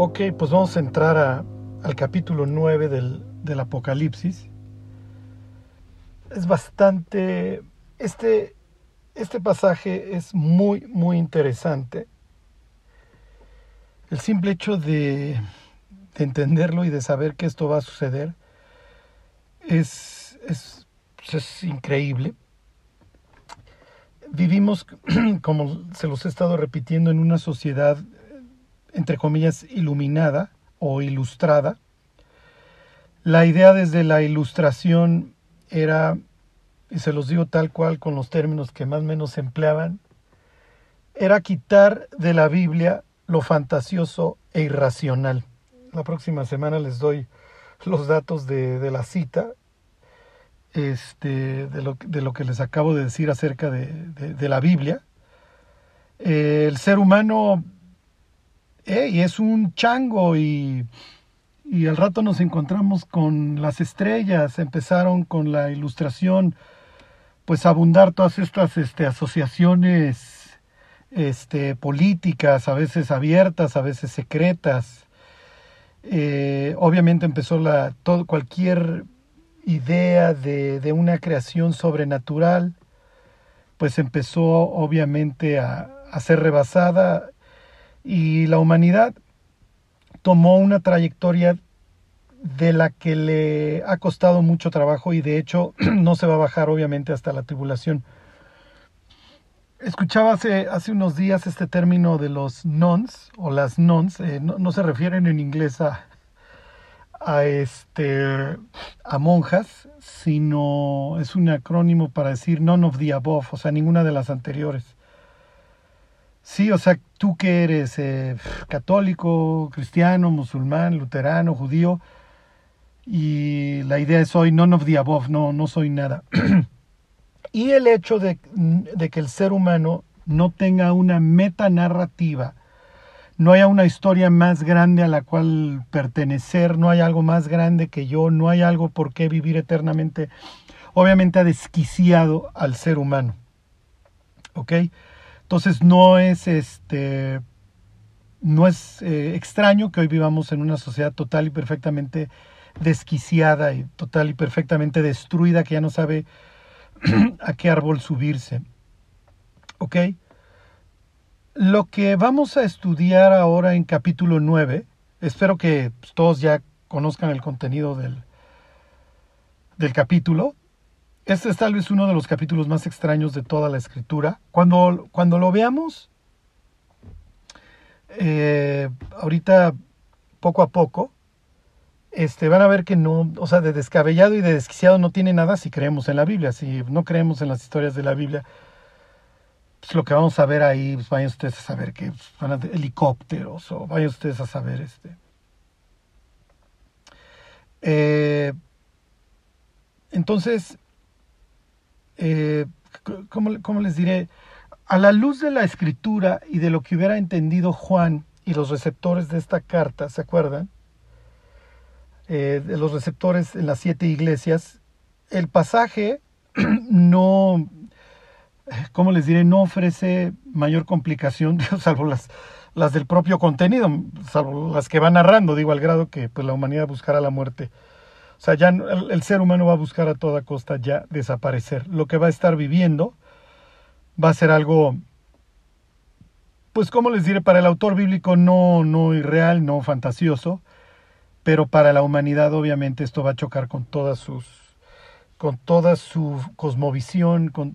Ok, pues vamos a entrar a, al capítulo 9 del, del, Apocalipsis. Es bastante... Este, este pasaje es muy, muy interesante. El simple hecho de, de entenderlo y de saber que esto va a suceder es, es, es increíble. Vivimos, como se los he estado repitiendo, en una sociedad entre comillas, iluminada o ilustrada. La idea desde la ilustración era, y se los digo tal cual con los términos que más o menos empleaban, era quitar de la Biblia lo fantasioso e irracional. La próxima semana les doy los datos de, de la cita, este, de, lo, de, lo, que les acabo de decir acerca de, de la Biblia. Eh, el ser humano y es un chango y, y al rato nos encontramos con las estrellas, empezaron con la ilustración, pues abundar todas estas este, asociaciones este, políticas, a veces abiertas, a veces secretas. Eh, obviamente empezó la, todo, cualquier idea de, de, una creación sobrenatural, pues empezó obviamente a, a ser rebasada y la humanidad tomó una trayectoria de la que le ha costado mucho trabajo y de hecho no se va a bajar obviamente hasta la tribulación. Escuchaba hace, hace unos días este término de los nons o las nons, eh, no, se refieren en inglés a, a, este, a monjas, sino es un acrónimo para decir none of the above, o sea, ninguna de las anteriores. Sí, o sea, tú que eres eh, católico, cristiano, musulmán, luterano, judío, y la idea es hoy none of the above, no, no soy nada. y el hecho de, de, que el ser humano no tenga una metanarrativa, no haya una historia más grande a la cual pertenecer, no hay algo más grande que yo, no hay algo por qué vivir eternamente, obviamente ha desquiciado al ser humano. ¿Ok? Entonces no es este no es eh, extraño que hoy vivamos en una sociedad total y perfectamente desquiciada y total y perfectamente destruida que ya no sabe a qué árbol subirse. ¿Ok? Lo que vamos a estudiar ahora en capítulo 9, espero que pues, todos ya conozcan el contenido del, del capítulo, este es tal vez uno de los capítulos más extraños de toda la escritura. Cuando, cuando lo veamos, eh, ahorita poco a poco, este, van a ver que no, o sea, de descabellado y de desquiciado no tiene nada si creemos en la Biblia. Si no creemos en las historias de la Biblia, pues lo que vamos a ver ahí, pues vayan ustedes a saber que van a helicópteros o vayan ustedes a saber este. Eh, entonces, eh, ¿cómo, ¿cómo, les diré? A la luz de la escritura y de lo que hubiera entendido Juan y los receptores de esta carta, ¿se acuerdan? Eh, de los receptores en las siete iglesias, el pasaje no, ¿cómo les diré? No ofrece mayor complicación, salvo las, las del propio contenido, salvo las que va narrando, digo, al grado que pues, la humanidad buscará la muerte o sea, ya el, el, ser humano va a buscar a toda costa ya desaparecer. Lo que va a estar viviendo va a ser algo, pues como les diré, para el autor bíblico no, no irreal, no fantasioso, pero para la humanidad obviamente esto va a chocar con todas sus, con toda su cosmovisión, con,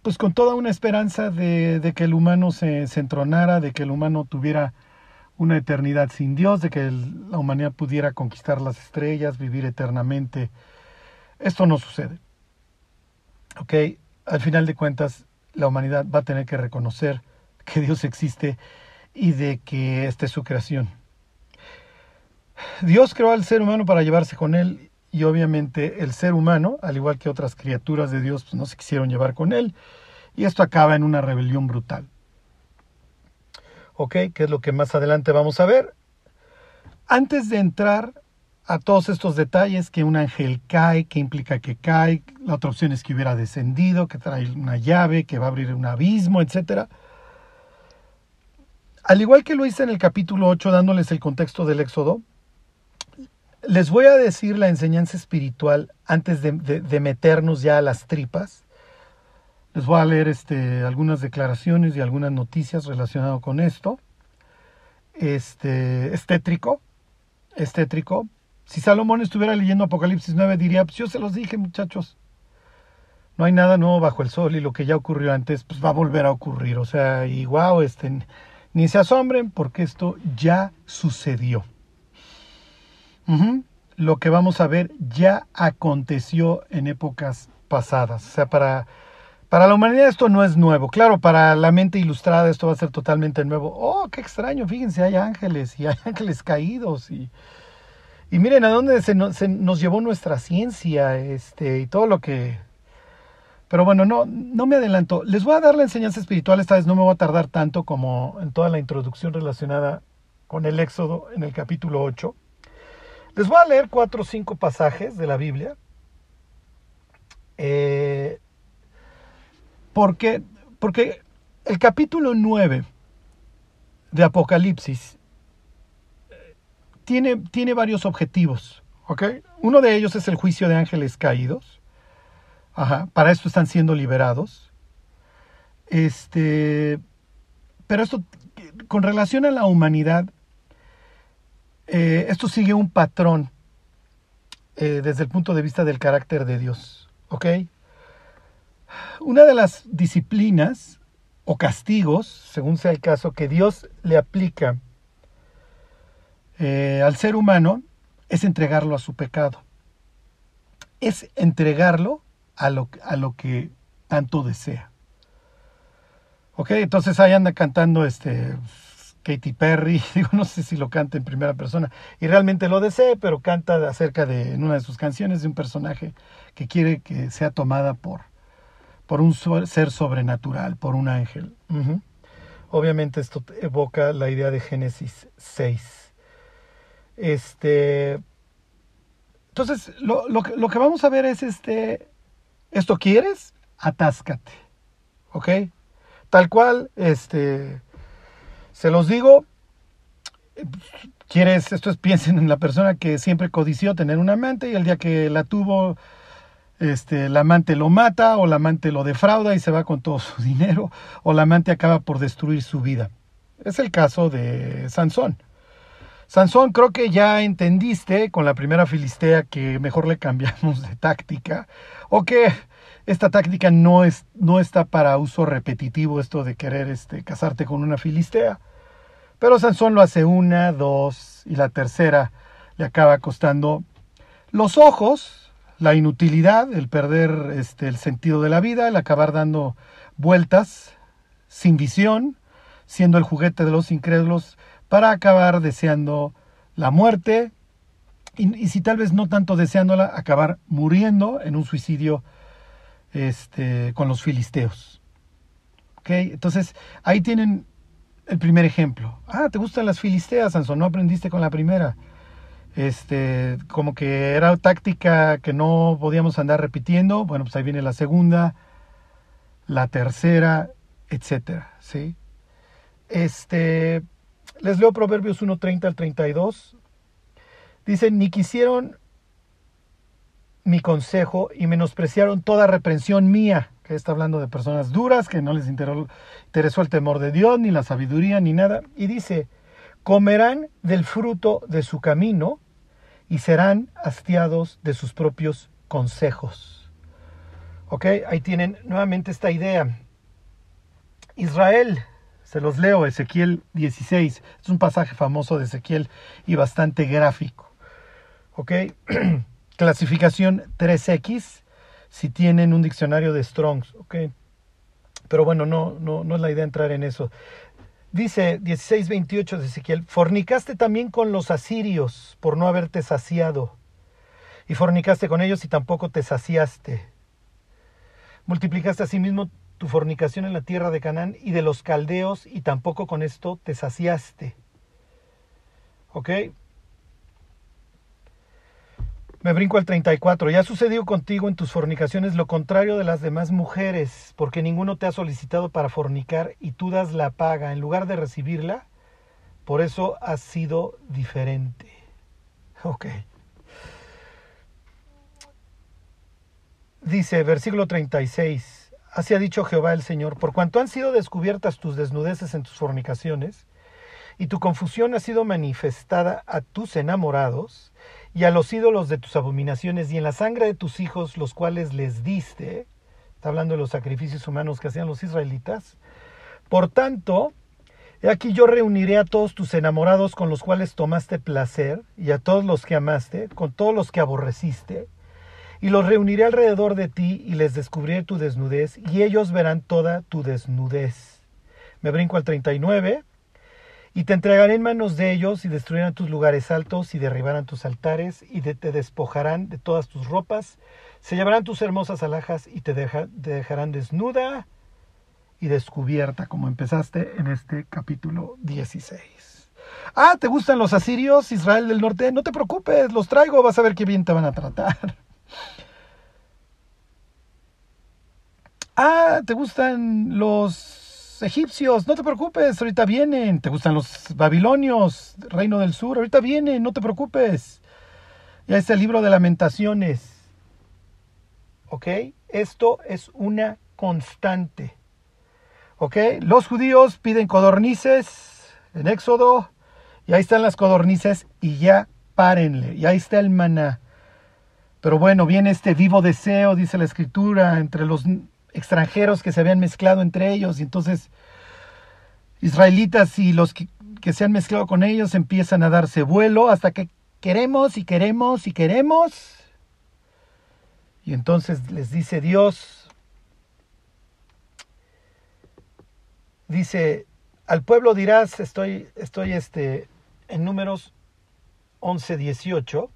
pues con toda una esperanza de, de que el humano se, se entronara, de que el humano tuviera una eternidad sin Dios, de que la humanidad pudiera conquistar las estrellas, vivir eternamente. Esto no sucede. ¿Ok? Al final de cuentas, la humanidad va a tener que reconocer que Dios existe y de que esta es su creación. Dios creó al ser humano para llevarse con él y obviamente el ser humano, al igual que otras criaturas de Dios, pues no se quisieron llevar con él y esto acaba en una rebelión brutal. ¿Ok? Que es lo que más adelante vamos a ver. Antes de entrar a todos estos detalles, que un ángel cae, que implica que cae, la otra opción es que hubiera descendido, que trae una llave, que va a abrir un abismo, etc. al igual que lo hice en el capítulo 8 dándoles el contexto del Éxodo, les voy a decir la enseñanza espiritual antes de, de meternos ya a las tripas. Les voy a leer este, algunas declaraciones y algunas noticias relacionadas con esto. Este, estétrico, estétrico. Si Salomón estuviera leyendo Apocalipsis 9 diría, pues yo se los dije muchachos, no hay nada nuevo bajo el sol y lo que ya ocurrió antes pues va a volver a ocurrir. O sea, y wow, este, ni se asombren porque esto ya sucedió. Lo que vamos a ver ya aconteció en épocas pasadas. O sea, para, para la humanidad esto no es nuevo. Claro, para la mente ilustrada esto va a ser totalmente nuevo. Oh, qué extraño, fíjense, hay ángeles y hay ángeles caídos y... Y miren a dónde se nos, llevó nuestra ciencia este, y todo lo que pero bueno, no, no me adelanto. Les voy a dar la enseñanza espiritual, esta vez no me voy a tardar tanto como en toda la introducción relacionada con el Éxodo en el capítulo 8. Les voy a leer cuatro o cinco pasajes de la Biblia. Eh, porque, porque el capítulo 9 de Apocalipsis eh, tiene, tiene varios objetivos. Uno de ellos es el juicio de ángeles caídos. Para esto están siendo liberados. Este, pero esto, con relación a la humanidad, eh, esto sigue un patrón eh, desde el punto de vista del carácter de Dios. ¿Ok? Una de las disciplinas o castigos, según sea el caso, que Dios le aplica eh, al ser humano es entregarlo a su pecado. Es entregarlo a lo, a lo que tanto desea. Ok, entonces ahí anda cantando este Katy Perry, digo, no sé si lo canta en primera persona, y realmente lo desee, pero canta acerca de, en una de sus canciones, de un personaje que quiere que sea tomada por, por un ser sobrenatural, por un ángel. Obviamente esto evoca la idea de Génesis 6. Este, entonces, lo, lo, lo que vamos a ver es este, ¿Esto quieres? Atáscate. ¿Ok? Tal cual, este, se los digo, quieres, esto es, piensen en la persona que siempre codició tener un amante y el día que la tuvo, este, el amante lo mata o el amante lo defrauda y se va con todo su dinero o el amante acaba por destruir su vida. Es el caso de Sansón. Sansón, creo que ya entendiste con la primera filistea que mejor le cambiamos de táctica o que esta táctica no, es, no está para uso repetitivo, esto de querer este, casarte con una filistea. Pero Sansón lo hace una, dos y la tercera le acaba costando los ojos, la inutilidad, el perder este, el sentido de la vida, el acabar dando vueltas sin visión, siendo el juguete de los incrédulos, para acabar deseando la muerte y, si tal vez no tanto deseándola, acabar muriendo en un suicidio este, con los filisteos. ¿Okay? Entonces, ahí tienen el primer ejemplo. Ah, ¿te gustan las filisteas, Sansón? No aprendiste con la primera. Este, como que era táctica que no podíamos andar repitiendo. Bueno, pues ahí viene la segunda, la tercera, etcétera, ¿sí? Este, les leo Proverbios 1.30 al 32. Dice, ni quisieron mi consejo y menospreciaron toda reprensión mía, que está hablando de personas duras, que no les interesó el temor de Dios, ni la sabiduría, ni nada. Y dice, comerán del fruto de su camino y serán hastiados de sus propios consejos. ¿Ok? Ahí tienen nuevamente esta idea. Israel, se los leo, Ezequiel 16, es un pasaje famoso de Ezequiel y bastante gráfico. ¿Ok? clasificación 3X si tienen un diccionario de Strongs, ¿ok? Pero bueno, no, no, no es la idea entrar en eso. Dice 16:28 de Ezequiel, fornicaste también con los asirios por no haberte saciado, y fornicaste con ellos y tampoco te saciaste. Multiplicaste asimismo tu fornicación en la tierra de Canaán y de los caldeos, y tampoco con esto te saciaste. ¿Ok? Me brinco al 34. Ya sucedió contigo en tus fornicaciones lo contrario de las demás mujeres, porque ninguno te ha solicitado para fornicar y tú das la paga. En lugar de recibirla, Por eso has sido diferente. Ok. Dice, versículo 36, así ha dicho Jehová el Señor, por cuanto han sido descubiertas tus desnudeces en tus fornicaciones, y tu confusión ha sido manifestada a tus enamorados, y a los ídolos de tus abominaciones, y en la sangre de tus hijos, los cuales les diste, está hablando de los sacrificios humanos que hacían los israelitas, por tanto, he aquí yo reuniré a todos tus enamorados con los cuales tomaste placer, y a todos los que amaste, con todos los que aborreciste, y los reuniré alrededor de ti y les descubriré tu desnudez y ellos verán toda tu desnudez. Me brinco al 39. Y te entregaré en manos de ellos y destruirán tus lugares altos y derribarán tus altares y te despojarán de todas tus ropas. Se llevarán tus hermosas alhajas y te, te dejarán desnuda y descubierta como empezaste en este capítulo 16. Ah, ¿te gustan los asirios, Israel del norte? No te preocupes, los traigo, vas a ver qué bien te van a tratar. Ah, ¿te gustan los egipcios? No te preocupes, ahorita vienen. ¿Te gustan los babilonios, reino del sur? Ahorita vienen, no te preocupes. Ya es el libro de lamentaciones. ¿Ok? Esto es una constante. ¿Ok? Los judíos piden codornices en Éxodo. Y ahí están las codornices y ya párenle. Y ahí está el maná. Pero bueno, viene este vivo deseo, dice la escritura, entre los extranjeros que se habían mezclado entre ellos y entonces israelitas y los que, se han mezclado con ellos empiezan a darse vuelo hasta que queremos y queremos y queremos. Y entonces les dice Dios, dice, al pueblo dirás, estoy, estoy este, en números 11, 18,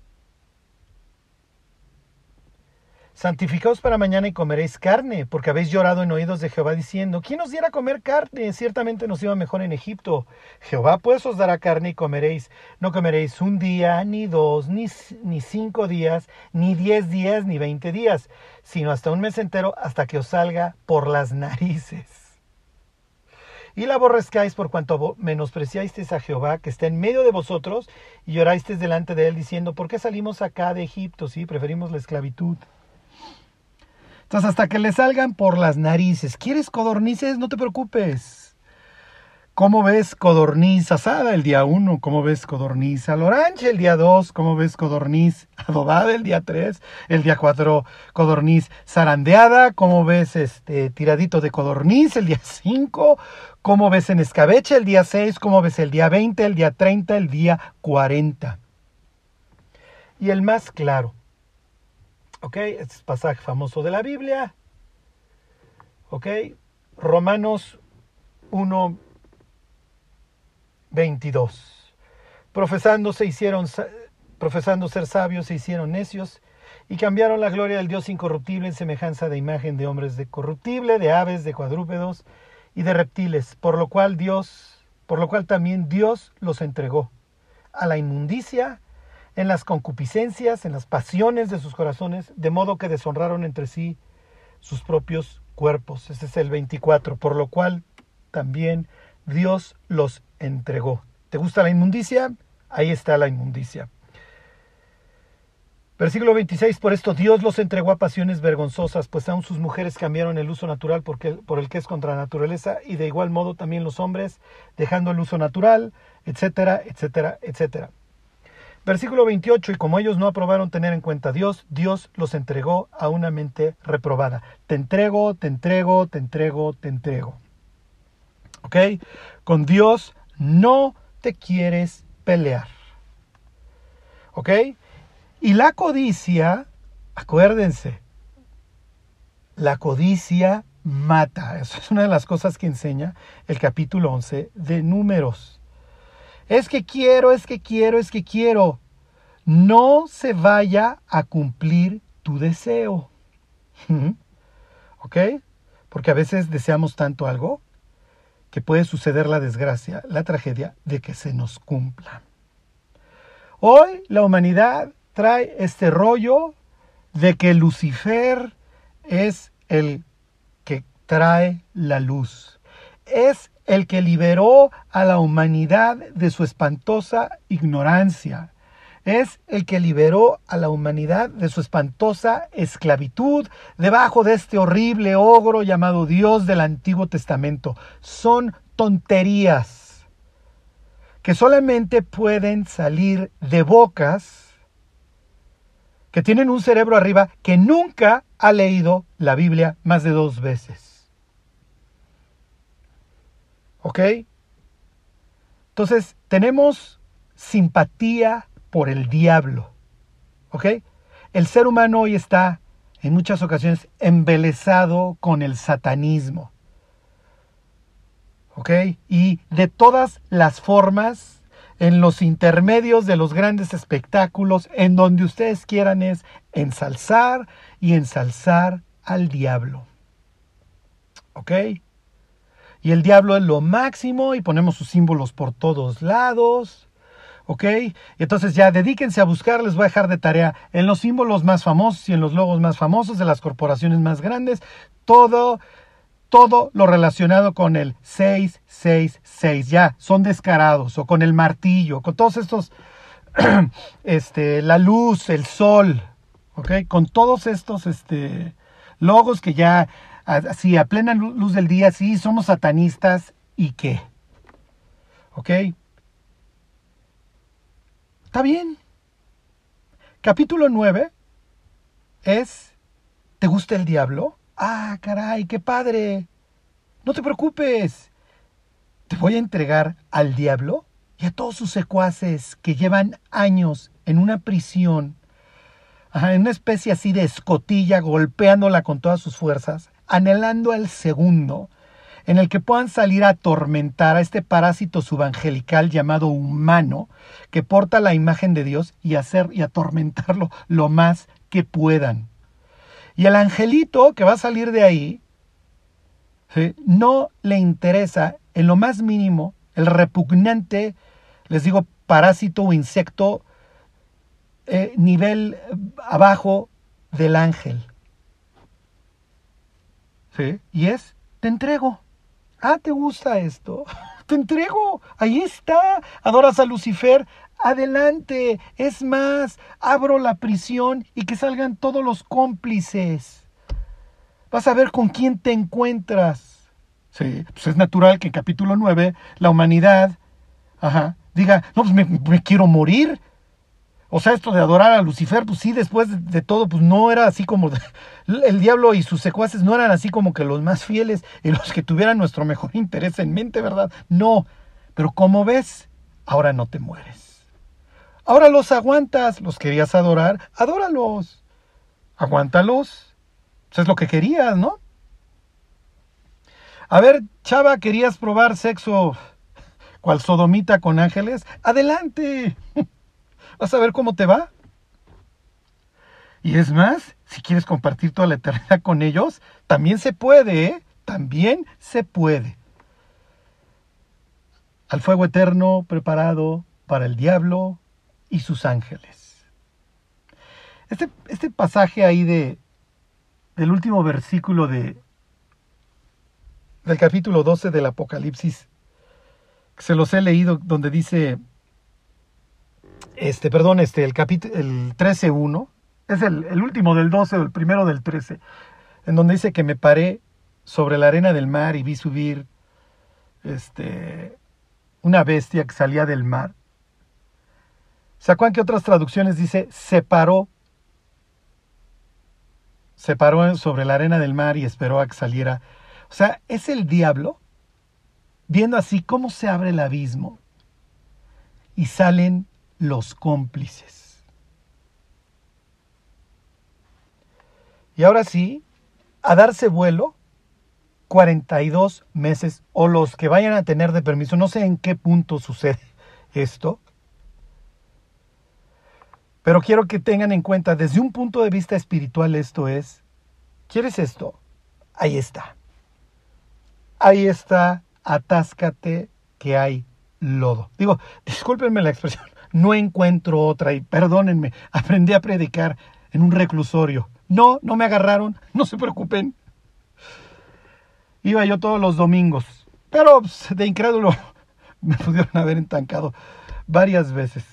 Santificaos para mañana y comeréis carne, porque habéis llorado en oídos de Jehová diciendo, ¿quién os diera comer carne? Ciertamente nos iba mejor en Egipto. Jehová pues os dará carne y comeréis. No comeréis un día, ni dos, ni, ni cinco días, ni diez días, ni veinte días, sino hasta un mes entero, hasta que os salga por las narices. Y la aborrezcáis por cuanto menospreciasteis a Jehová, que está en medio de vosotros, y llorasteis delante de él, diciendo, ¿por qué salimos acá de Egipto? Sí, preferimos la esclavitud. Entonces, hasta que le salgan por las narices. ¿Quieres codornices? No te preocupes. ¿Cómo ves codorniz asada el día 1? ¿Cómo ves codorniz al orange el día 2? ¿Cómo ves codorniz adobada el día 3? El día 4 codorniz zarandeada. ¿Cómo ves este tiradito de codorniz el día 5? ¿Cómo ves en escabeche el día 6? ¿Cómo ves el día 20, el día 30, el día 40? Y el más claro, ¿Ok? Este es pasaje famoso de la Biblia. ¿Ok? Romanos 1, 22. Profesando, se hicieron, profesando ser sabios, se hicieron necios y cambiaron la gloria del Dios incorruptible en semejanza de imagen de hombres de corruptible, de aves, de cuadrúpedos y de reptiles, por lo cual Dios, por lo cual también Dios los entregó a la inmundicia en las concupiscencias, en las pasiones de sus corazones, de modo que deshonraron entre sí sus propios cuerpos. Ese es el 24, por lo cual también Dios los entregó. ¿Te gusta la inmundicia? Ahí está la inmundicia. Versículo 26, por esto Dios los entregó a pasiones vergonzosas, pues aún sus mujeres cambiaron el uso natural porque, por el que es contra la naturaleza, y de igual modo también los hombres, dejando el uso natural, etcétera, etcétera, etcétera. Versículo 28, y como ellos no aprobaron tener en cuenta a Dios, Dios los entregó a una mente reprobada. Te entrego, te entrego, te entrego, te entrego. ¿Ok? Con Dios no te quieres pelear. ¿Ok? Y la codicia, acuérdense, la codicia mata. Eso es una de las cosas que enseña el capítulo 11 de números. Es que quiero, es que quiero, es que quiero. No se vaya a cumplir tu deseo. ¿Ok? Porque a veces deseamos tanto algo que puede suceder la desgracia, la tragedia de que se nos cumpla. Hoy la humanidad trae este rollo de que Lucifer es el que trae la luz. es el que liberó a la humanidad de su espantosa ignorancia. Es el que liberó a la humanidad de su espantosa esclavitud debajo de este horrible ogro llamado Dios del Antiguo Testamento. Son tonterías que solamente pueden salir de bocas que tienen un cerebro arriba que nunca ha leído la Biblia más de dos veces. ¿Ok? Entonces, tenemos simpatía por el diablo. ¿Ok? El ser humano hoy está en muchas ocasiones embelesado con el satanismo. ¿Ok? Y de todas las formas en los intermedios de los grandes espectáculos, en donde ustedes quieran es ensalzar y ensalzar al diablo. ¿Ok? Y el diablo es lo máximo y ponemos sus símbolos por todos lados. ¿Ok? Entonces ya dedíquense a buscar, les voy a dejar de tarea en los símbolos más famosos y en los logos más famosos de las corporaciones más grandes, todo todo lo relacionado con el 666, ya, son descarados, o con el martillo, con todos estos, este, la luz, el sol, ¿ok? Con todos estos, este, logos que ya, así, a plena luz del día, sí, somos satanistas, ¿y qué? ¿Ok? Está bien. Capítulo 9 es, ¿te gusta el diablo? Ah, caray, qué padre. No te preocupes. Te voy a entregar al diablo y a todos sus secuaces que llevan años en una prisión, en una especie así de escotilla, golpeándola con todas sus fuerzas, anhelando el segundo, en el que puedan salir a atormentar a este parásito subangelical llamado humano, que porta la imagen de Dios y hacer y atormentarlo lo más que puedan. Y el angelito que va a salir de ahí, no le interesa en lo más mínimo el repugnante, les digo, parásito o insecto eh, nivel abajo del ángel. ¿Sí? Y es, te entrego. Ah, ¿te gusta esto? Te entrego. Ahí está. Adoras a Lucifer adelante, es más, abro la prisión y que salgan todos los cómplices. Vas a ver con quién te encuentras. Sí, pues es natural que en capítulo 9 la humanidad ajá, diga, no, pues me, quiero morir. O sea, esto de adorar a Lucifer, pues sí, después de, todo, pues no era así como el diablo y sus secuaces no eran así como que los más fieles y los que tuvieran nuestro mejor interés en mente, ¿verdad? No, pero como ves, ahora no te mueres. Ahora los aguantas, los querías adorar, adóralos. Aguántalos. Eso es lo que querías, ¿no? A ver, chava, ¿querías probar sexo cual sodomita con ángeles? Adelante. Vas a ver cómo te va. Y es más, si quieres compartir toda la eternidad con ellos, también se puede, ¿eh? También se puede. Al fuego eterno preparado para el diablo y sus ángeles. Este, este pasaje ahí de, del último versículo de, del capítulo 12 del Apocalipsis, se los he leído, donde dice, este, perdón, este, el capítulo, el 13.1, es el, el último del 12 o el primero del 13, en donde dice que me paré sobre la arena del mar y vi subir este, una bestia que salía del mar ¿Se acuerdan que otras traducciones dice separó? Separó sobre la arena del mar y esperó a que saliera. O sea, es el diablo viendo así cómo se abre el abismo y salen los cómplices. Y ahora sí, a darse vuelo 42 meses o los que vayan a tener de permiso, no sé en qué punto sucede esto, pero quiero que tengan en cuenta, desde un punto de vista espiritual, esto es, ¿quieres esto? Ahí está. Ahí está, atáscate que hay lodo. Digo, discúlpenme la expresión, no encuentro otra y perdónenme, aprendí a predicar en un reclusorio. No, no me agarraron, no se preocupen. Iba yo todos los domingos Pero pues, de incrédulo me pudieron haber entancado varias veces.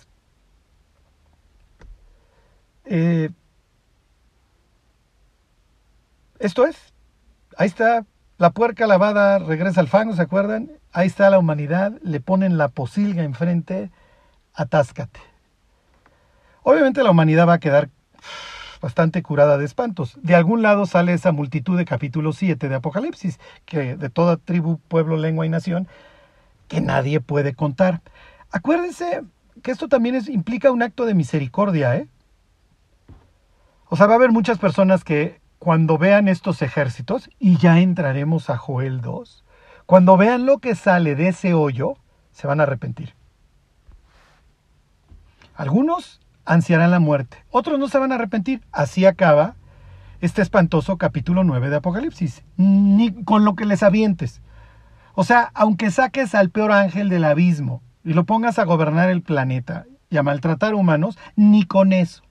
Eh, esto es, ahí está, la puerca lavada regresa al fango, ¿se acuerdan? Ahí está la humanidad, le ponen la posilga enfrente, atáscate. Obviamente la humanidad va a quedar bastante curada de espantos. De algún lado sale esa multitud de capítulo 7 de Apocalipsis, que de toda tribu, pueblo, lengua y nación, que nadie puede contar. Acuérdense que esto también implica un acto de misericordia, ¿eh? O sea, va a haber muchas personas que cuando vean estos ejércitos, y ya entraremos a Joel 2, cuando vean lo que sale de ese hoyo, se van a arrepentir. Algunos ansiarán la muerte. Otros no se van a arrepentir. Así acaba este espantoso capítulo 9 de Apocalipsis. Ni con lo que les avientes. O sea, aunque saques al peor ángel del abismo y lo pongas a gobernar el planeta y a maltratar humanos, ni con eso.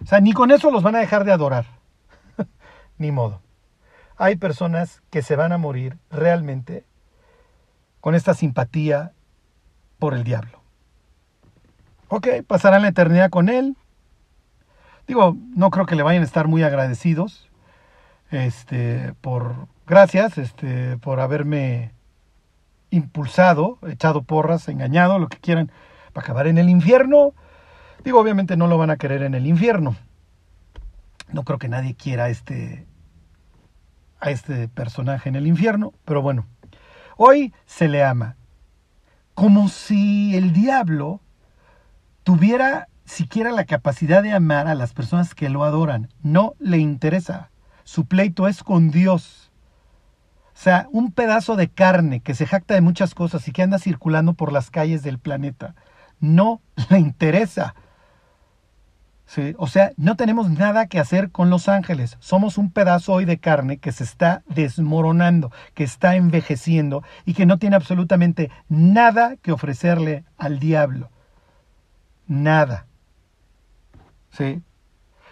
O sea, ni con eso los van a dejar de adorar. ni modo. Hay personas que se van a morir realmente con esta simpatía por el diablo. Ok, pasarán la eternidad con Él. Digo, no creo que le vayan a estar muy agradecidos. Este, por gracias, este, por haberme impulsado, echado porras, engañado, lo que quieran, para acabar en el infierno. Digo, obviamente no lo van a querer en el infierno. No creo que nadie quiera este, a este personaje en el infierno, pero bueno, hoy se le ama. Como si el diablo tuviera siquiera la capacidad de amar a las personas que lo adoran. No le interesa. Su pleito es con Dios. O sea, un pedazo de carne que se jacta de muchas cosas y que anda circulando por las calles del planeta. No le interesa. O sea, no tenemos nada que hacer con los ángeles. Somos un pedazo hoy de carne que se está desmoronando, que está envejeciendo y que no tiene absolutamente nada que ofrecerle al diablo nada. ¿Sí?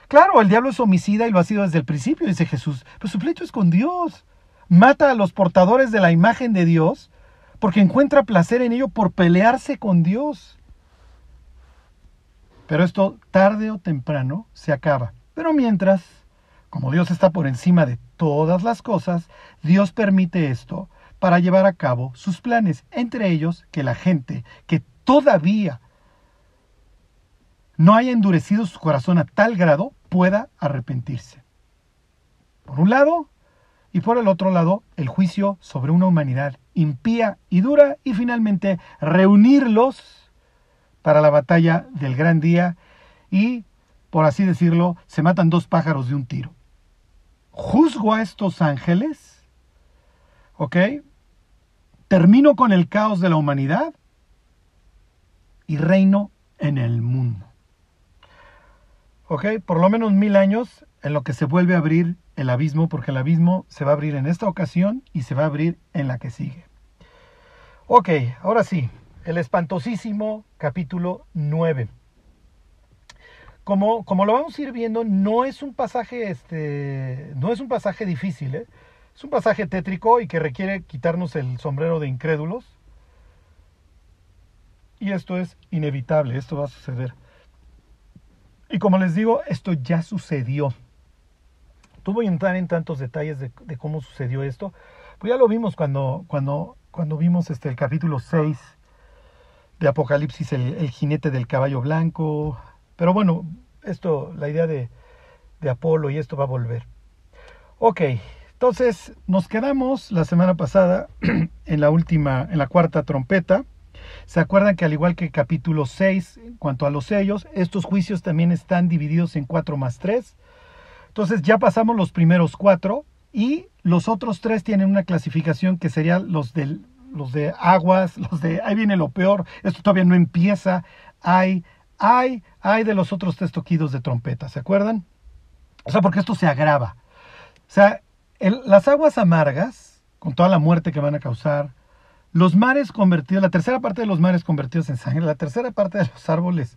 Claro, el diablo es homicida y lo ha sido desde el principio, dice Jesús, pero su pleito es con Dios. Mata a los portadores de la imagen de Dios porque encuentra placer en ello por pelearse con Dios. Pero esto tarde o temprano se acaba. Pero mientras, como Dios está por encima de todas las cosas, Dios permite esto para llevar a cabo sus planes, entre ellos que la gente que todavía no haya endurecido su corazón a tal grado, pueda arrepentirse. Por un lado, y por el otro lado, el juicio sobre una humanidad impía y dura, y finalmente reunirlos para la batalla del gran día y, por así decirlo, se matan dos pájaros de un tiro. Juzgo a estos ángeles, ¿ok? Termino con el caos de la humanidad y reino en el mundo. ¿Ok? Por lo menos mil años en lo que se vuelve a abrir el abismo, porque el abismo se va a abrir en esta ocasión y se va a abrir en la que sigue. Ok, ahora sí, el espantosísimo capítulo 9. Como, como lo vamos a ir viendo, no es un pasaje, este, no es un pasaje difícil, ¿eh? es un pasaje tétrico y que requiere quitarnos el sombrero de incrédulos. Y esto es inevitable, esto va a suceder. Y como les digo, esto ya sucedió. Tú voy a entrar en tantos detalles de, cómo sucedió esto. Pues ya lo vimos cuando, cuando, cuando vimos este, el capítulo 6 de Apocalipsis, el, jinete del caballo blanco. Pero bueno, esto, la idea de, de Apolo y esto va a volver. Ok, entonces nos quedamos la semana pasada en la última, en la cuarta trompeta. ¿Se acuerdan que al igual que el capítulo 6, en cuanto a los sellos, estos juicios también están divididos en 4 más 3? Entonces ya pasamos los primeros 4 y los otros 3 tienen una clasificación que serían los, los de aguas, los de ahí viene lo peor, esto todavía no empieza, hay, hay, hay de los otros tres toquidos de trompeta, ¿se acuerdan? O sea, porque esto se agrava. O sea, las aguas amargas, con toda la muerte que van a causar, los mares convertidos, la tercera parte de los mares convertidos en sangre, la tercera parte de los árboles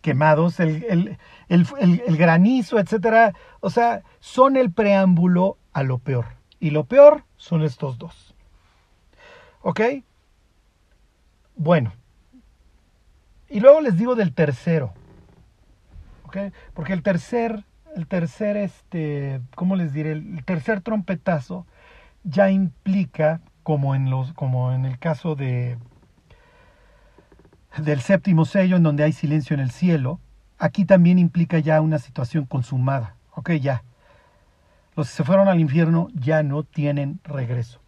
quemados, el, granizo, etcétera, o sea, son el preámbulo a lo peor. Y lo peor son estos dos. ¿Ok? Bueno. Y luego les digo del tercero. ¿Ok? Porque el tercer, el tercer, este, ¿cómo les diré? El tercer trompetazo ya implica, como en, los, como en el caso de, del séptimo sello, en donde hay silencio en el cielo, aquí también implica ya una situación consumada. Ok, ya. Los que se fueron al infierno ya no tienen regreso.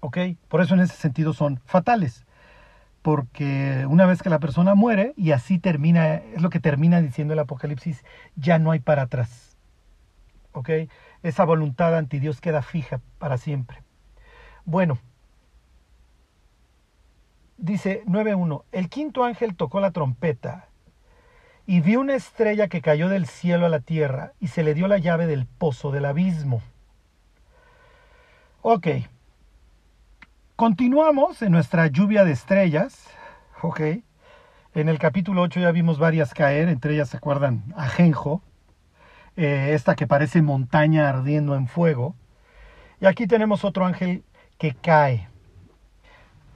¿Ok? Por eso en ese sentido son fatales. Porque una vez que la persona muere, y así termina, es lo que termina diciendo el Apocalipsis, ya no hay para atrás. ¿Ok? Esa voluntad anti Dios queda fija para siempre. Bueno, dice 9.1, el quinto ángel tocó la trompeta y vi una estrella que cayó del cielo a la tierra y se le dio la llave del pozo del abismo. Ok. Continuamos en nuestra lluvia de estrellas. Ok. En el capítulo 8 ya vimos varias caer, entre ellas se acuerdan Ajenjo, eh, esta que parece montaña ardiendo en fuego. Y aquí tenemos otro ángel que cae.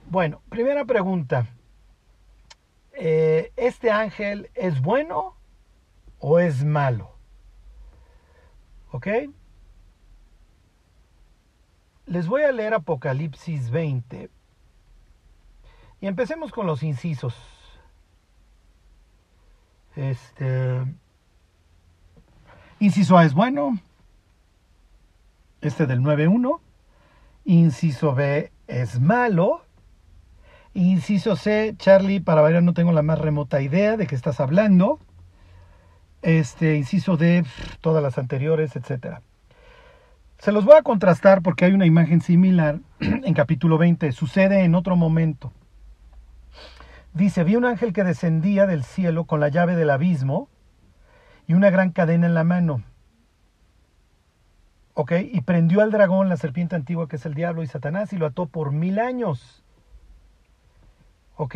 Bueno, primera pregunta. Eh, ¿este ángel es bueno o es malo? ¿Ok? Les voy a leer Apocalipsis 20 y empecemos con los incisos. Este. Inciso A es bueno. Este del 9.1. Inciso B es malo. Inciso C, Charlie, para variar no tengo la más remota idea de qué estás hablando. Este, inciso D, todas las anteriores, etcétera. Se los voy a contrastar porque hay una imagen similar en capítulo 20. Sucede en otro momento. Dice, vi un ángel que descendía del cielo con la llave del abismo y una gran cadena en la mano. Y prendió al dragón, la serpiente antigua que es el diablo y Satanás, y lo ató por mil años ¿Ok?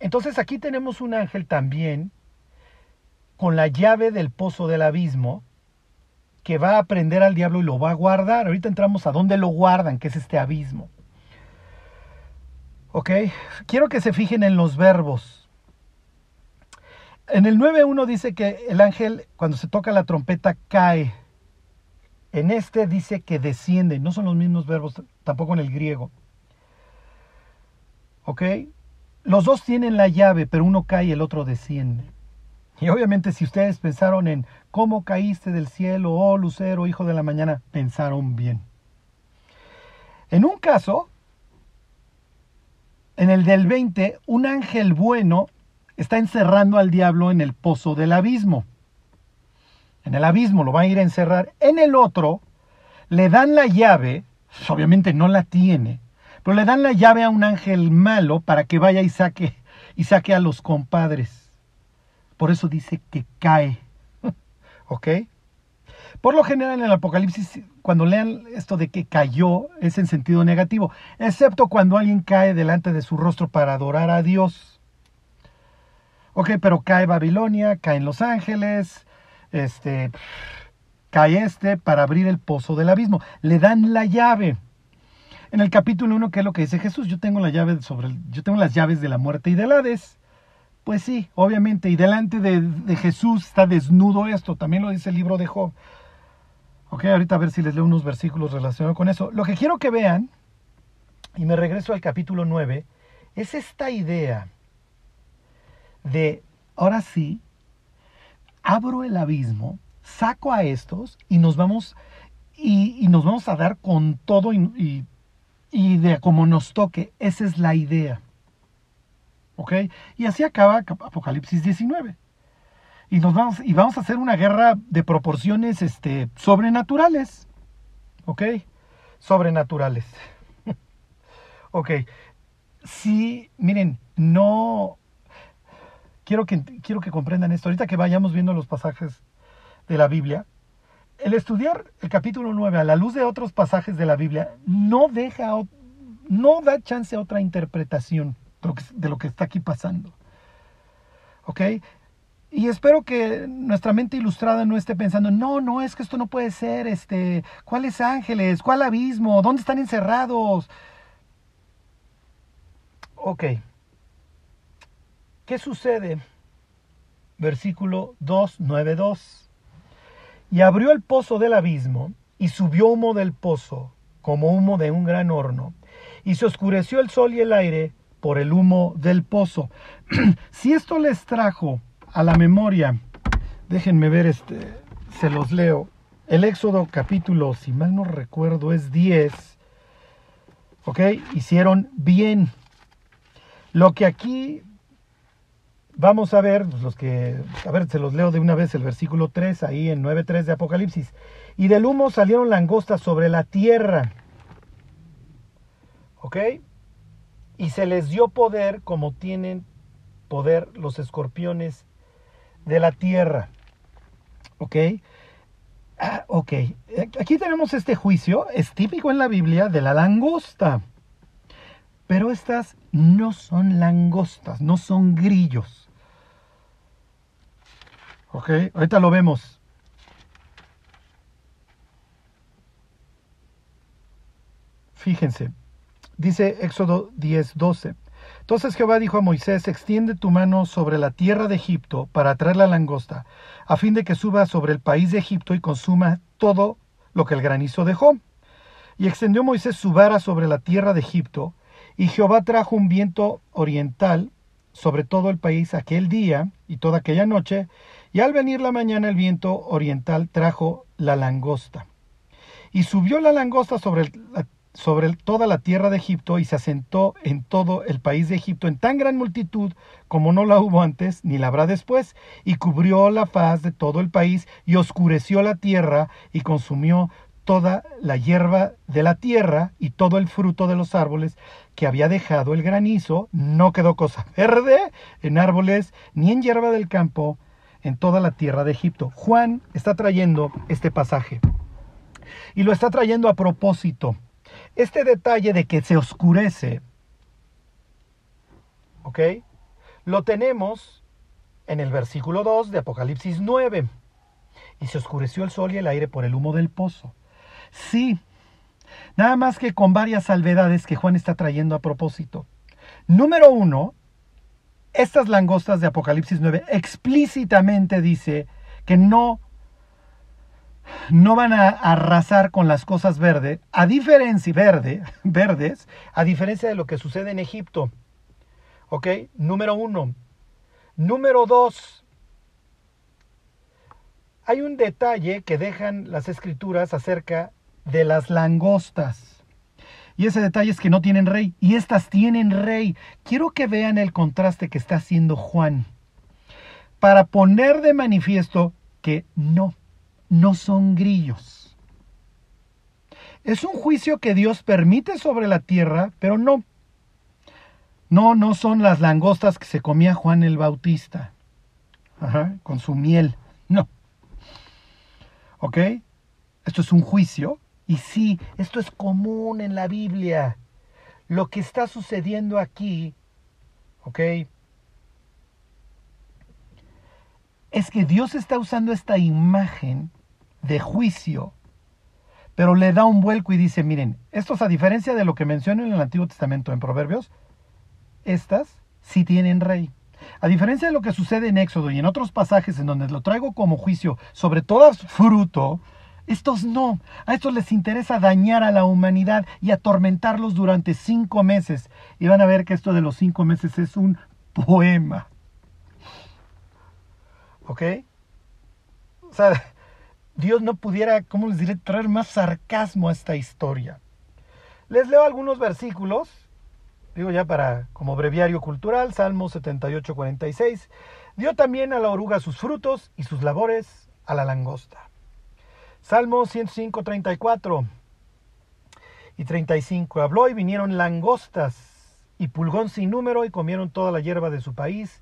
Entonces aquí tenemos un ángel también con la llave del pozo del abismo que va a prender al diablo y lo va a guardar. Ahorita entramos a dónde lo guardan, que es este abismo. ¿Ok? Quiero que se fijen en los verbos. En el 9.1 dice que el ángel cuando se toca la trompeta cae. En este dice que desciende. No son los mismos verbos tampoco en el griego. ¿Ok? Los dos tienen la llave, pero uno cae y el otro desciende. Y obviamente si ustedes pensaron en cómo caíste del cielo, oh lucero, hijo de la mañana, pensaron bien. En un caso, en el del 20, un ángel bueno está encerrando al diablo en el pozo del abismo. En el abismo lo va a ir a encerrar. En el otro, le dan la llave, obviamente no la tiene, pero le dan la llave a un ángel malo para que vaya y saque, y saque a los compadres. Por eso dice que cae. ¿Ok? Por lo general en el Apocalipsis, cuando lean esto de que cayó, es en sentido negativo, excepto cuando alguien cae delante de su rostro para adorar a Dios. Ok, pero cae Babilonia, caen los ángeles, este, cae este para abrir el pozo del abismo. Le dan la llave. En el capítulo 1, ¿qué es lo que dice Jesús? Yo tengo la llave sobre yo tengo las llaves de la muerte y del Hades. Pues sí, obviamente, y delante de, de, Jesús está desnudo esto, también lo dice el libro de Job. Ok, ahorita a ver si les leo unos versículos relacionados con eso. Lo que quiero que vean, y me regreso al capítulo 9, es esta idea de, ahora sí, abro el abismo, saco a estos y nos vamos, y, nos vamos a dar con todo y, de cómo nos toque. Esa es la idea. ¿Ok? Y así acaba Apocalipsis 19. Y, nos vamos, y vamos a hacer una guerra de proporciones este, sobrenaturales. ¿Ok? Sobrenaturales. ok. Si, miren, no... Quiero que, quiero que comprendan esto. Ahorita que vayamos viendo los pasajes de la Biblia, el estudiar el capítulo 9 a la luz de otros pasajes de la Biblia no deja, no da chance a otra interpretación de lo que, está aquí pasando. ¿Ok? y espero que nuestra mente ilustrada no esté pensando, no, no, es que esto no puede ser, este, ¿cuáles ángeles? ¿Cuál abismo? ¿Dónde están encerrados? Ok. ¿Qué sucede? Versículo 292. Y abrió el pozo del abismo, y subió humo del pozo, como humo de un gran horno, y se oscureció el sol y el aire por el humo del pozo. si esto les trajo a la memoria, déjenme ver este, se los leo. El Éxodo capítulo, si mal no recuerdo, es 10. ¿Ok? Hicieron bien. Lo que aquí vamos a ver, pues, los que, a ver, se los leo de una vez el versículo 3, ahí en 9.3 de Apocalipsis. Y del humo salieron langostas sobre la tierra. ¿Ok? Y se les dio poder como tienen poder los escorpiones de la tierra. ¿Ok? Ah, ok, aquí tenemos este juicio, es típico en la Biblia de la langosta. Pero estas no son langostas, no son grillos. Ok, ahorita lo vemos. Fíjense, dice Éxodo 10, 12. Entonces Jehová dijo a Moisés, extiende tu mano sobre la tierra de Egipto para traer la langosta, a fin de que suba sobre el país de Egipto y consuma todo lo que el granizo dejó. Y extendió Moisés su vara sobre la tierra de Egipto, y Jehová trajo un viento oriental sobre todo el país aquel día y toda aquella noche, y al venir la mañana el viento oriental trajo la langosta. Y subió la langosta sobre sobre toda la tierra de Egipto y se asentó en todo el país de Egipto en tan gran multitud como no la hubo antes ni la habrá después, y cubrió la faz de todo el país y oscureció la tierra y consumió toda la hierba de la tierra y todo el fruto de los árboles que había dejado el granizo, no quedó cosa verde en árboles ni en hierba del campo en toda la tierra de Egipto. Juan está trayendo este pasaje y lo está trayendo a propósito este detalle de que se oscurece, ¿ok? Lo tenemos en el versículo 2 de Apocalipsis 9. Y se oscureció el sol y el aire por el humo del pozo. Sí, nada más que con varias salvedades que Juan está trayendo a propósito. Número uno, estas langostas de Apocalipsis 9 explícitamente dice que no no van a arrasar con las cosas verdes, a diferencia verde, verdes, a diferencia de lo que sucede en Egipto. ¿Ok? Número uno. Número dos. Hay un detalle que dejan las escrituras acerca de las langostas. Y ese detalle es que no tienen rey. Y estas tienen rey. Quiero que vean el contraste que está haciendo Juan. Para poner de manifiesto que no no son grillos. Es un juicio que Dios permite sobre la tierra, pero no. No, no son las langostas que se comía Juan el Bautista. con su miel. No. ¿Ok? Esto es un juicio. Y sí, esto es común en la Biblia. Lo que está sucediendo aquí, ¿ok? Es que Dios está usando esta imagen de juicio, pero le da un vuelco y dice, miren, estos a diferencia de lo que menciona en el Antiguo Testamento en Proverbios, estas sí tienen rey. A diferencia de lo que sucede en Éxodo y en otros pasajes en donde lo traigo como juicio sobre todo fruto, estos no. A estos les interesa dañar a la humanidad y atormentarlos durante cinco meses. Y van a ver que esto de los cinco meses es un poema. ¿Ok? O sea, Dios no pudiera, ¿cómo les diré?, traer más sarcasmo a esta historia. Les leo algunos versículos, digo ya para como breviario cultural, Salmo 78, 46. Dio también a la oruga sus frutos y sus labores a la langosta. Salmo 105, 34 y 35. Habló y vinieron langostas y pulgón sin número y comieron toda la hierba de su país.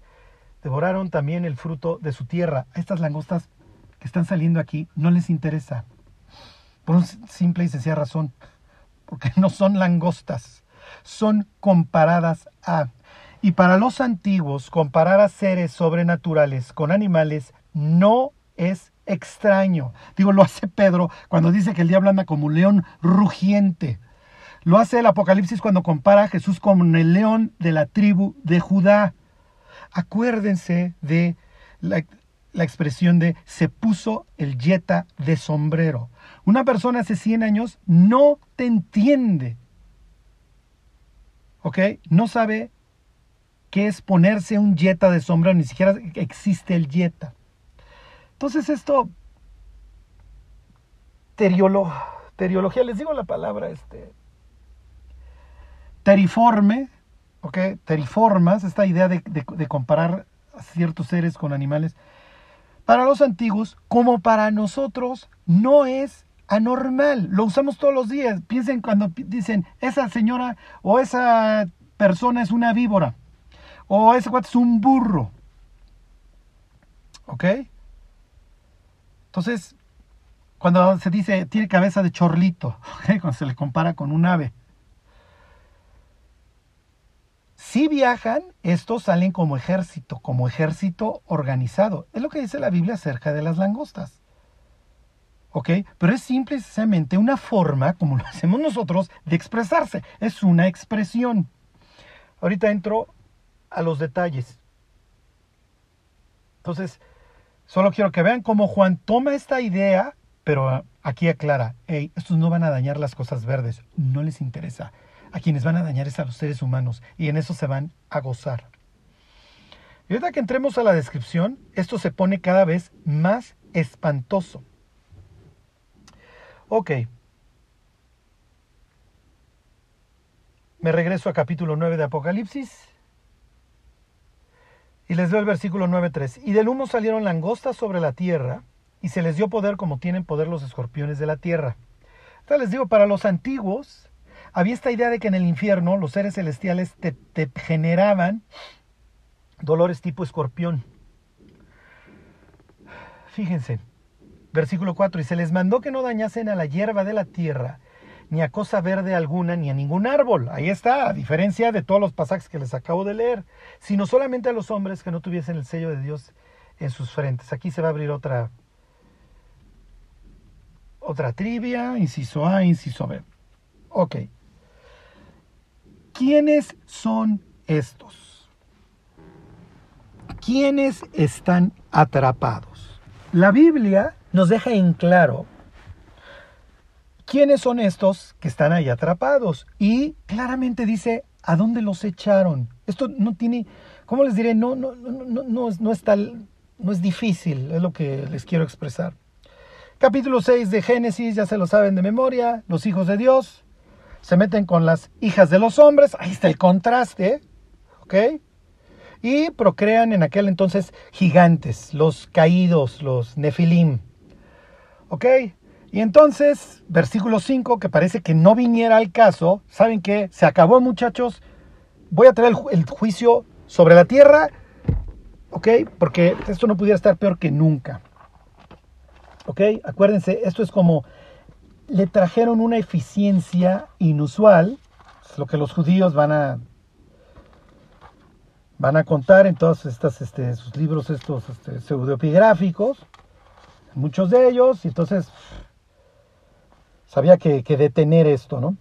Devoraron también el fruto de su tierra. Estas langostas que están saliendo aquí no les interesa. Por una simple y sencilla razón. Porque no son langostas. Son comparadas a. Y para los antiguos, comparar a seres sobrenaturales con animales no es extraño. Digo, lo hace Pedro cuando dice que el diablo anda como un león rugiente. Lo hace el Apocalipsis cuando compara a Jesús con el león de la tribu de Judá. Acuérdense de la, la expresión de se puso el yeta de sombrero. Una persona hace 100 años no te entiende. ¿Ok? No sabe qué es ponerse un yeta de sombrero, ni siquiera existe el yeta. Entonces esto, teriología, les digo la palabra, este, teriforme, ¿ok? Teriformas, esta idea de, comparar ciertos seres con animales, para los antiguos, como para nosotros, no es anormal. Lo usamos todos los días. Piensen cuando dicen, esa señora o esa persona es una víbora. O ese cuate es un burro. ¿Ok? Entonces, cuando se dice tiene cabeza de chorlito, cuando se le compara con un ave. Si viajan, estos salen como ejército, como ejército organizado. Es lo que dice la Biblia acerca de las langostas. ¿Ok? Pero es simplemente una forma, como lo hacemos nosotros, de expresarse. Es una expresión. Ahorita entro a los detalles. Entonces, Solo quiero que vean cómo Juan toma esta idea, pero aquí aclara, estos no van a dañar las cosas verdes, no les interesa. A quienes van a dañar es a los seres humanos y en eso se van a gozar. Y ahorita que entremos a la descripción, esto se pone cada vez más espantoso. Ok. Me regreso a capítulo 9 de Apocalipsis. Y les doy el versículo 9.3. Y del humo salieron langostas sobre la tierra, y se les dio poder como tienen poder los escorpiones de la tierra. Entonces les digo, para los antiguos, había esta idea de que en el infierno los seres celestiales te, te generaban dolores tipo escorpión. Fíjense, versículo 4, y se les mandó que no dañasen a la hierba de la tierra, ni a cosa verde alguna, ni a ningún árbol. Ahí está, a diferencia de todos los pasajes que les acabo de leer, sino solamente a los hombres que no tuviesen el sello de Dios en sus frentes. Aquí se va a abrir otra, otra trivia, inciso A, inciso B. Ok. ¿Quiénes son estos? ¿Quiénes están atrapados? La Biblia nos deja en claro ¿Quiénes son estos que están ahí atrapados? Y claramente dice, ¿a dónde los echaron? Esto no tiene, ¿cómo les diré? No, no, no, no, no, no, es tal, no es difícil, es lo que les quiero expresar. Capítulo 6 de Génesis, ya se lo saben de memoria, los hijos de Dios se meten con las hijas de los hombres, ahí está el contraste, ¿ok? Y procrean en aquel entonces gigantes, los caídos, los nefilim, ¿ok? Y entonces, versículo 5, que parece que no viniera al caso, ¿saben qué? Se acabó muchachos, voy a traer el, juicio sobre la tierra, ¿ok? Porque esto no pudiera estar peor que nunca. ¿Ok? Acuérdense, esto es como le trajeron una eficiencia inusual, es lo que los judíos van a van a contar en todos estas, este, sus libros estos este, muchos de ellos, y entonces había que, detener esto, ¿no?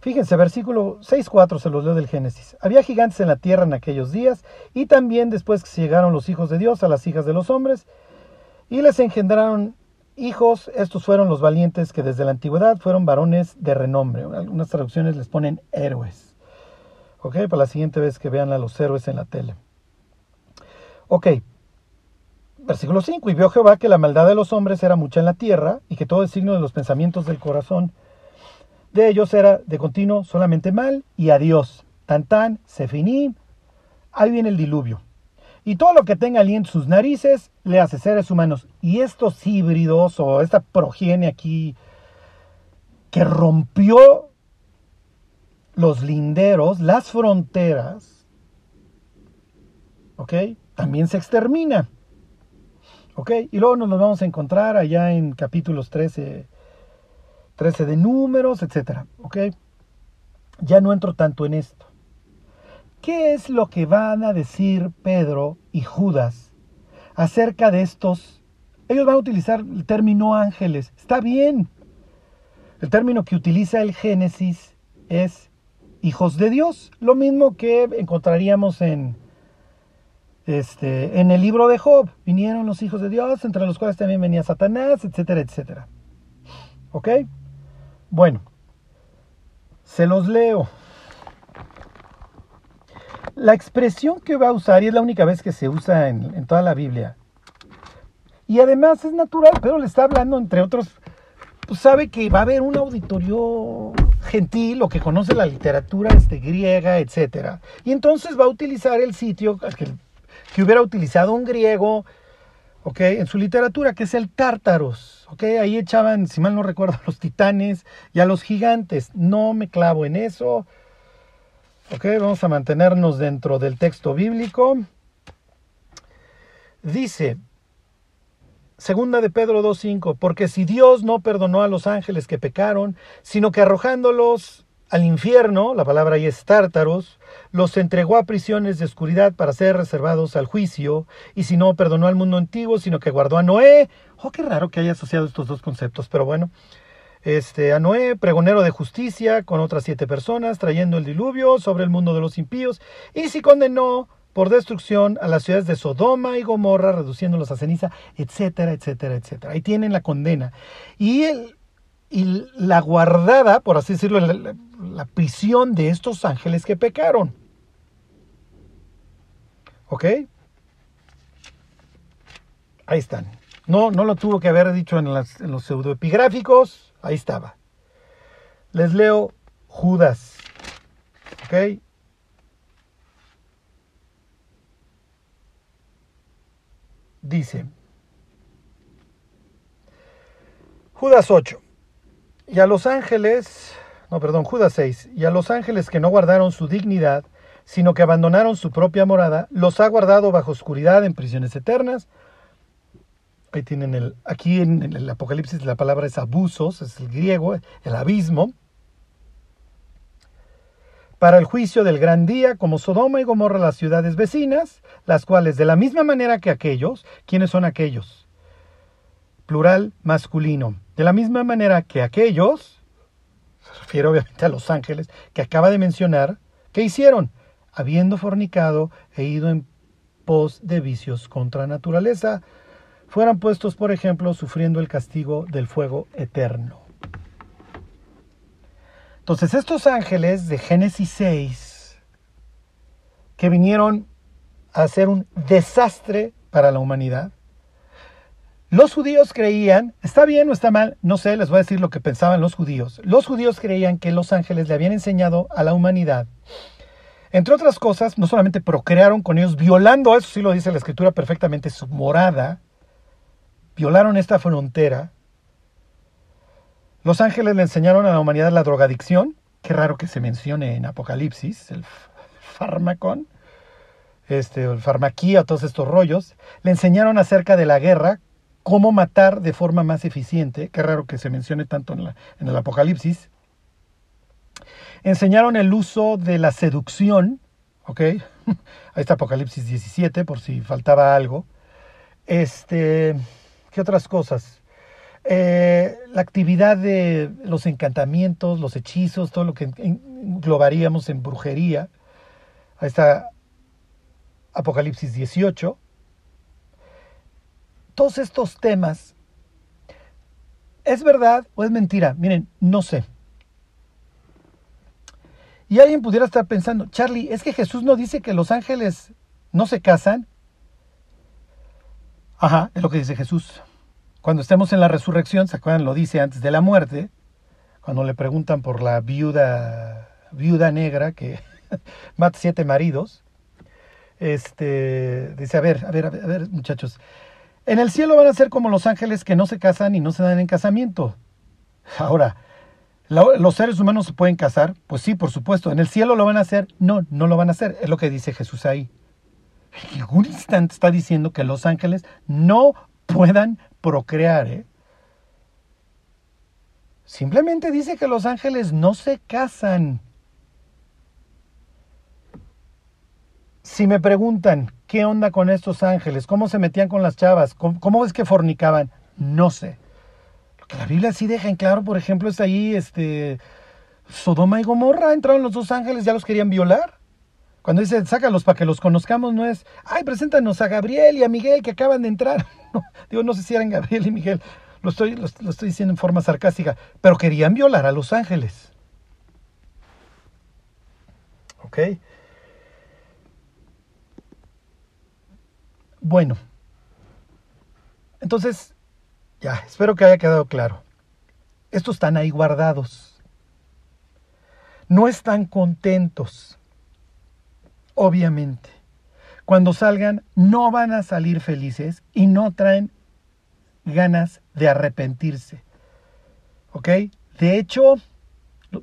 Fíjense, versículo 6.4 se los leo del Génesis. Había gigantes en la tierra en aquellos días, y también después que llegaron los hijos de Dios a las hijas de los hombres, y les engendraron hijos, estos fueron los valientes que desde la antigüedad fueron varones de renombre. Algunas traducciones les ponen héroes. ¿Ok? Para la siguiente vez que vean a los héroes en la tele. Ok, Versículo 5. Y vio Jehová que la maldad de los hombres era mucha en la tierra, y que todo el signo de los pensamientos del corazón de ellos era de continuo solamente mal y adiós. Tan tan, se finí, ahí viene el diluvio. Y todo lo que tenga aliento en sus narices le hace seres humanos. Y estos híbridos o esta progenie aquí que rompió los linderos, las fronteras, ¿ok? También se extermina. ¿Ok? Y luego nos los vamos a encontrar allá en capítulos 13, 13 de números, etc. ¿Ok? Ya no entro tanto en esto. ¿Qué es lo que van a decir Pedro y Judas acerca de estos? Ellos van a utilizar el término ángeles. Está bien. El término que utiliza el Génesis es hijos de Dios, lo mismo que encontraríamos en este en el libro de Job, vinieron los hijos de Dios, entre los cuales también venía Satanás, etcétera, etcétera. ¿Ok? Bueno, se los leo. La expresión que va a usar, y es la única vez que se usa en, toda la Biblia, y además es natural, pero le está hablando, entre otros, pues sabe que va a haber un auditorio gentil o que conoce la literatura este, griega, etc. Y entonces va a utilizar el sitio que, que hubiera utilizado un griego okay, en su literatura, que es el Tártaros. Okay, ahí echaban, si mal no recuerdo, a los titanes y a los gigantes. No me clavo en eso. Okay, vamos a mantenernos dentro del texto bíblico. Dice, Segunda de Pedro 2.5, porque si Dios no perdonó a los ángeles que pecaron, sino que arrojándolos al infierno, la palabra ahí es tártaros, los entregó a prisiones de oscuridad para ser reservados al juicio, y si no perdonó al mundo antiguo, sino que guardó a Noé, oh, qué raro que haya asociado estos dos conceptos, pero bueno, este, a Noé, pregonero de justicia, con otras siete personas, trayendo el diluvio sobre el mundo de los impíos, y si condenó por destrucción a las ciudades de Sodoma y Gomorra, reduciéndolos a ceniza, etcétera, etcétera, etcétera. Ahí tienen la condena. Y, el, y la guardada, por así decirlo, la, prisión de estos ángeles que pecaron. ¿Ok? Ahí están. No, no lo tuvo que haber dicho en, las, en los pseudoepigráficos. Ahí estaba. Les leo Judas. ¿Ok? dice, Judas 8, y a los ángeles, no, perdón, Judas 6, y a los ángeles que no guardaron su dignidad, sino que abandonaron su propia morada, los ha guardado bajo oscuridad en prisiones eternas. Ahí tienen el, aquí en el Apocalipsis la palabra es abusos, es el griego, el abismo para el juicio del gran día, como Sodoma y Gomorra las ciudades vecinas, las cuales de la misma manera que aquellos, ¿quiénes son aquellos? Plural masculino. De la misma manera que aquellos, se refiere obviamente a los ángeles, que acaba de mencionar, ¿qué hicieron? Habiendo fornicado e ido en pos de vicios contra naturaleza, fueran puestos, por ejemplo, sufriendo el castigo del fuego eterno. Entonces estos ángeles de Génesis 6, que vinieron a hacer un desastre para la humanidad, los judíos creían, está bien o está mal, no sé, les voy a decir lo que pensaban los judíos. Los judíos creían que los ángeles le habían enseñado a la humanidad. Entre otras cosas, no solamente procrearon con ellos, violando, eso sí lo dice la escritura perfectamente, su morada, violaron esta frontera, los ángeles le enseñaron a la humanidad la drogadicción. Qué raro que se mencione en Apocalipsis, el fármacon, este, el farmaquía, todos estos rollos. Le enseñaron acerca de la guerra, cómo matar de forma más eficiente. Qué raro que se mencione tanto en, la, en el Apocalipsis. Enseñaron el uso de la seducción, ¿ok? Ahí está Apocalipsis 17, por si faltaba algo. Este, ¿qué otras cosas? Eh, la actividad de los encantamientos, los hechizos, todo lo que englobaríamos en brujería. Ahí está Apocalipsis 18. Todos estos temas, ¿es verdad o es mentira? Miren, no sé. Y alguien pudiera estar pensando, Charlie, es que Jesús no dice que los ángeles no se casan. Ajá, es lo que dice Jesús. Cuando estemos en la resurrección, ¿se acuerdan? Lo dice antes de la muerte, cuando le preguntan por la viuda, viuda negra que mata siete maridos. Este, dice, a ver, a ver, a ver, a ver, muchachos. En el cielo van a ser como los ángeles que no se casan y no se dan en casamiento. Ahora, ¿los seres humanos se pueden casar? Pues sí, por supuesto. ¿En el cielo lo van a hacer? No, no lo van a hacer. Es lo que dice Jesús ahí. En ningún instante está diciendo que los ángeles no puedan procrear. ¿eh? Simplemente dice que los ángeles no se casan. si me preguntan qué onda con estos ángeles, cómo se metían con las chavas, cómo, es que fornicaban, no sé. Lo que la Biblia sí deja en claro, por ejemplo, es ahí, este, Sodoma y Gomorra, entraron los dos ángeles, ya los querían violar. Cuando dice, sácalos para que los conozcamos, no es, ay, preséntanos a Gabriel y a Miguel que acaban de entrar. digo, no sé si eran Gabriel y Miguel, lo estoy, lo estoy diciendo en forma sarcástica, pero querían violar a los ángeles. ¿Ok? Bueno, entonces, ya, espero que haya quedado claro. Estos están ahí guardados. No están contentos, obviamente. Cuando salgan, no van a salir felices y no traen ganas de arrepentirse. ¿Ok? De hecho,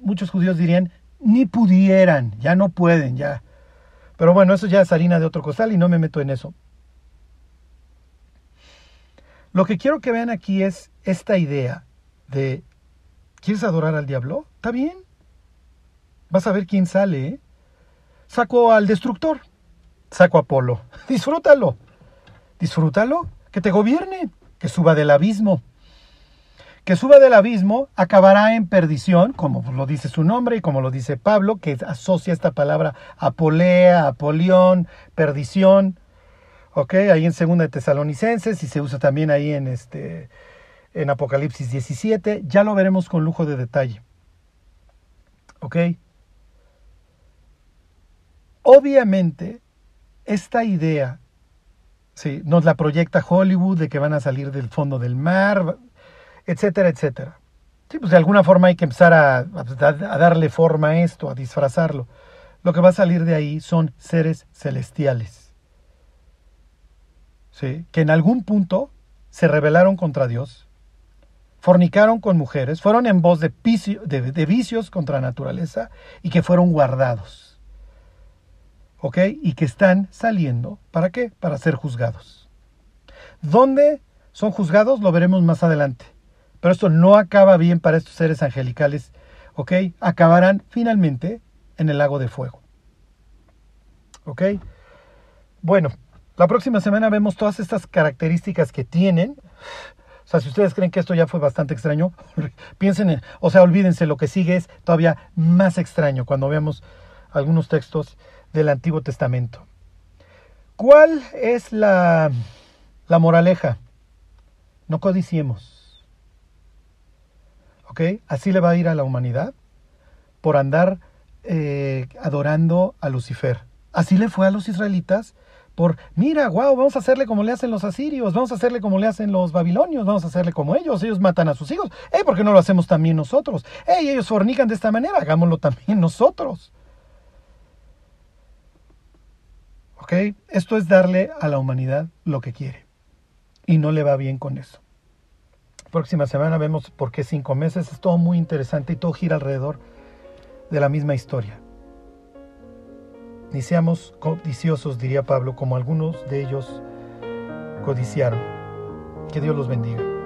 muchos judíos dirían, ni pudieran, ya no pueden, ya. Pero bueno, eso ya es harina de otro costal y no me meto en eso. Lo que quiero que vean aquí es esta idea de, ¿quieres adorar al diablo? Está bien. Vas a ver quién sale. ¿eh? Saco al destructor. Saco a Apolo. Disfrútalo. Disfrútalo. Que te gobierne. Que suba del abismo. Que suba del abismo acabará en perdición, como lo dice su nombre y como lo dice Pablo, que asocia esta palabra apolea, apolión, perdición. ¿Ok? Ahí en Segunda de Tesalonicenses y se usa también ahí en, este, en Apocalipsis 17. Ya lo veremos con lujo de detalle. ¿Ok? Obviamente, esta idea sí, nos la proyecta Hollywood de que van a salir del fondo del mar, etcétera, etcétera. Sí, pues de alguna forma hay que empezar a, a darle forma a esto, a disfrazarlo. Lo que va a salir de ahí son seres celestiales que en algún punto se rebelaron contra Dios, fornicaron con mujeres, fueron en voz de, de, vicios contra la naturaleza y que fueron guardados. ¿Ok? Y que están saliendo, ¿para qué? Para ser juzgados. ¿Dónde son juzgados? Lo veremos más adelante. Pero esto no acaba bien para estos seres angelicales, ¿ok? Acabarán finalmente en el lago de fuego. ¿Ok? Bueno, la próxima semana vemos todas estas características que tienen. O sea, si ustedes creen que esto ya fue bastante extraño, piensen en, o sea, olvídense, lo que sigue es todavía más extraño cuando veamos algunos textos del Antiguo Testamento. ¿Cuál es la, la moraleja? No codiciemos. ¿Ok? Así le va a ir a la humanidad por andar eh, adorando a Lucifer. Así le fue a los israelitas por, mira, wow, vamos a hacerle como le hacen los asirios, vamos a hacerle como le hacen los babilonios, vamos a hacerle como ellos, ellos matan a sus hijos, ¿por qué no lo hacemos también nosotros? Hey, ellos fornican de esta manera, hagámoslo también nosotros. ¿Ok? Esto es darle a la humanidad lo que quiere. Y no le va bien con eso. Próxima semana vemos por qué cinco meses. Es todo muy interesante y todo gira alrededor de la misma historia. Ni seamos codiciosos, diría Pablo, como algunos de ellos codiciaron. Que Dios los bendiga.